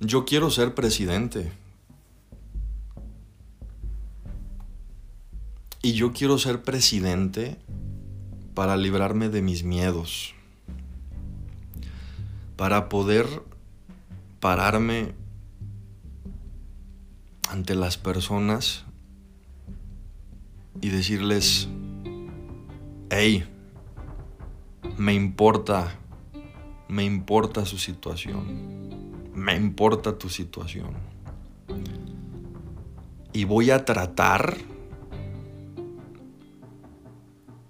Yo quiero ser presidente. Y yo quiero ser presidente para librarme de mis miedos. Para poder pararme ante las personas y decirles, hey, me importa, me importa su situación, me importa tu situación. Y voy a tratar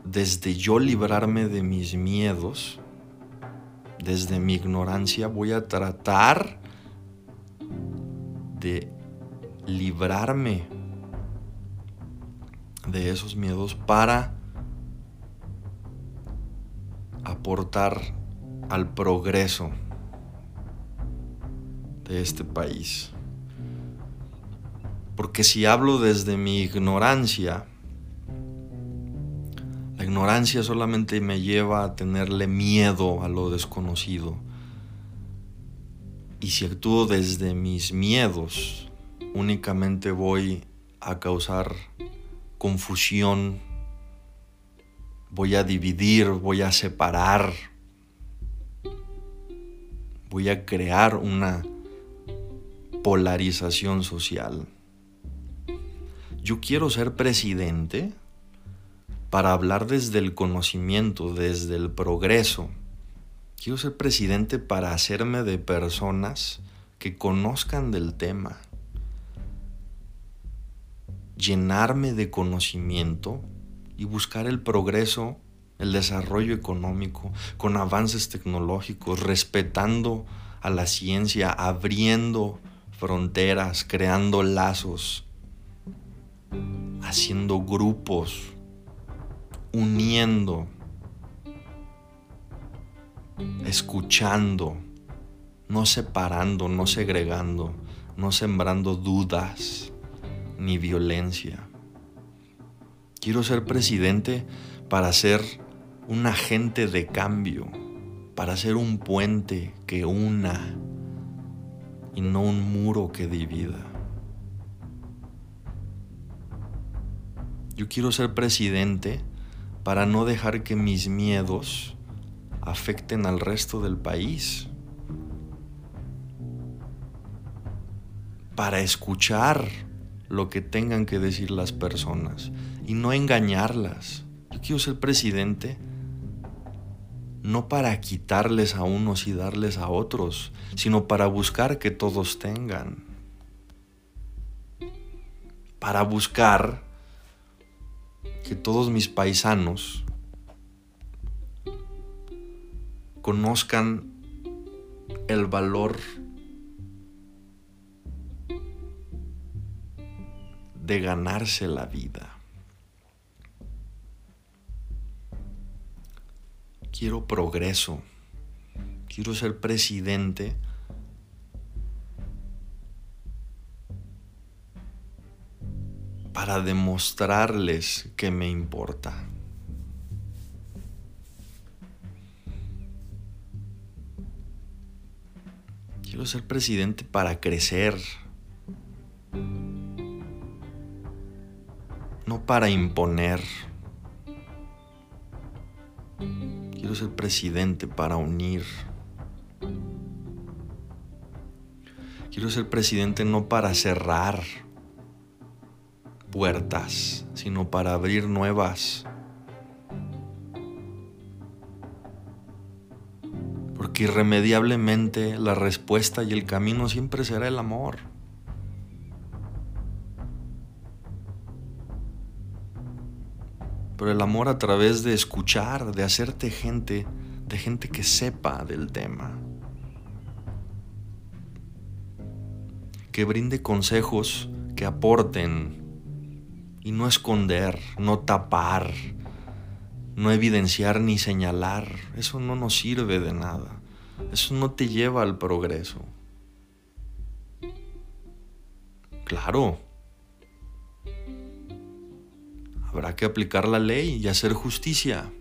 desde yo librarme de mis miedos, desde mi ignorancia, voy a tratar de librarme de esos miedos para aportar al progreso de este país. Porque si hablo desde mi ignorancia, la ignorancia solamente me lleva a tenerle miedo a lo desconocido. Y si actúo desde mis miedos, únicamente voy a causar confusión, voy a dividir, voy a separar, voy a crear una polarización social. Yo quiero ser presidente para hablar desde el conocimiento, desde el progreso. Quiero ser presidente para hacerme de personas que conozcan del tema llenarme de conocimiento y buscar el progreso, el desarrollo económico, con avances tecnológicos, respetando a la ciencia, abriendo fronteras, creando lazos, haciendo grupos, uniendo, escuchando, no separando, no segregando, no sembrando dudas ni violencia. Quiero ser presidente para ser un agente de cambio, para ser un puente que una y no un muro que divida. Yo quiero ser presidente para no dejar que mis miedos afecten al resto del país. Para escuchar lo que tengan que decir las personas y no engañarlas. Yo quiero ser presidente no para quitarles a unos y darles a otros, sino para buscar que todos tengan. Para buscar que todos mis paisanos conozcan el valor de ganarse la vida. Quiero progreso. Quiero ser presidente. para demostrarles que me importa. Quiero ser presidente para crecer, no para imponer. Quiero ser presidente para unir. Quiero ser presidente no para cerrar puertas, sino para abrir nuevas. Porque irremediablemente la respuesta y el camino siempre será el amor. Pero el amor a través de escuchar, de hacerte gente, de gente que sepa del tema. Que brinde consejos que aporten y no esconder, no tapar, no evidenciar ni señalar. Eso no nos sirve de nada. Eso no te lleva al progreso. Claro, Habrá que aplicar la ley y hacer justicia.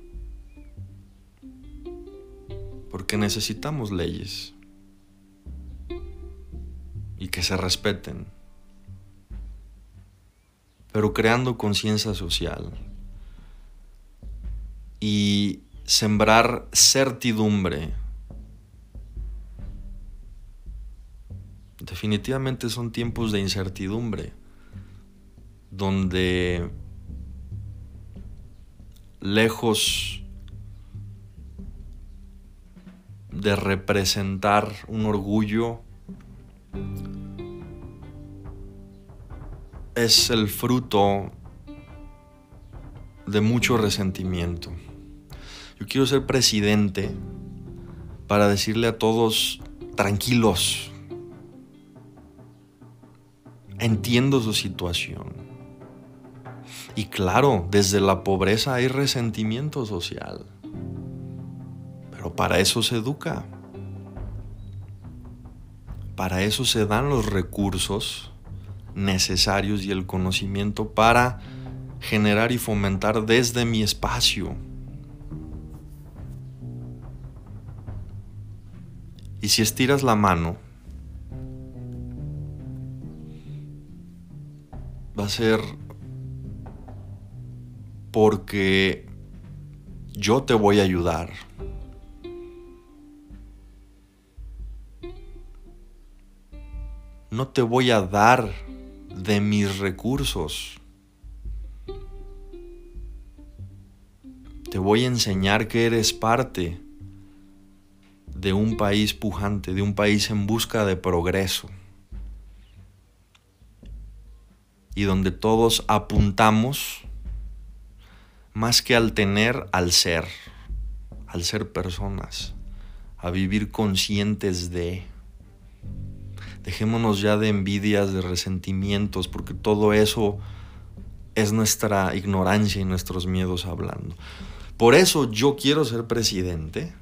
Porque necesitamos leyes. que se respeten, pero creando conciencia social y sembrar certidumbre. Definitivamente son tiempos de incertidumbre, donde lejos de representar un orgullo, es el fruto de mucho resentimiento. Yo quiero ser presidente para decirle a todos, tranquilos, entiendo su situación. Y claro, desde la pobreza hay resentimiento social. Pero para eso se educa. Para eso se dan los recursos necesarios y el conocimiento para generar y fomentar desde mi espacio. Y si estiras la mano, va a ser porque yo te voy a ayudar. No te voy a dar de mis recursos. Te voy a enseñar que eres parte de un país pujante, de un país en busca de progreso. Y donde todos apuntamos más que al tener, al ser, al ser personas, a vivir conscientes de. Dejémonos ya de envidias, de resentimientos, porque todo eso es nuestra ignorancia y nuestros miedos hablando. Por eso yo quiero ser presidente,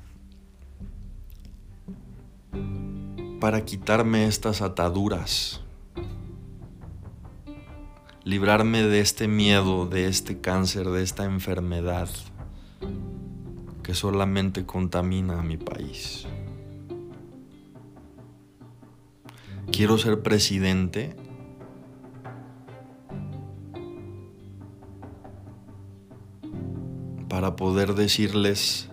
para quitarme estas ataduras librarme de este miedo, de este cáncer, de esta enfermedad que solamente contamina a mi país. Quiero ser presidente para poder decirles,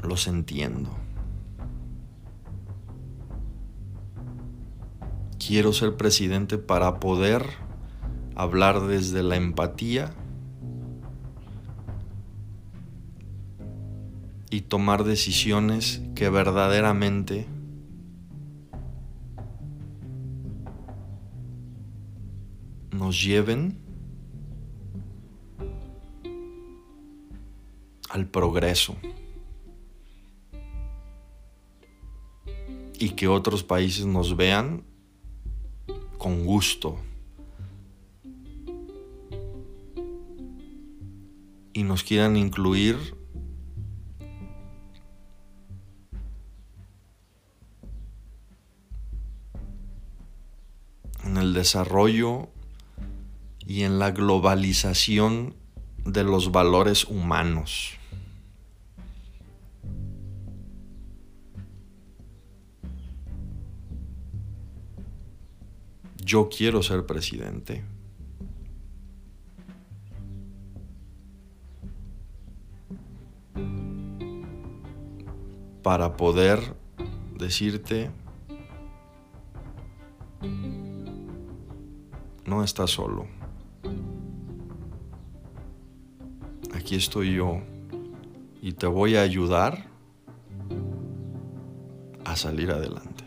los entiendo. Quiero ser presidente para poder hablar desde la empatía y tomar decisiones que verdaderamente nos lleven al progreso y que otros países nos vean con gusto. Y nos quieran incluir en el desarrollo y en la globalización de los valores humanos. Yo quiero ser presidente. Para poder decirte, no estás solo. Aquí estoy yo y te voy a ayudar a salir adelante.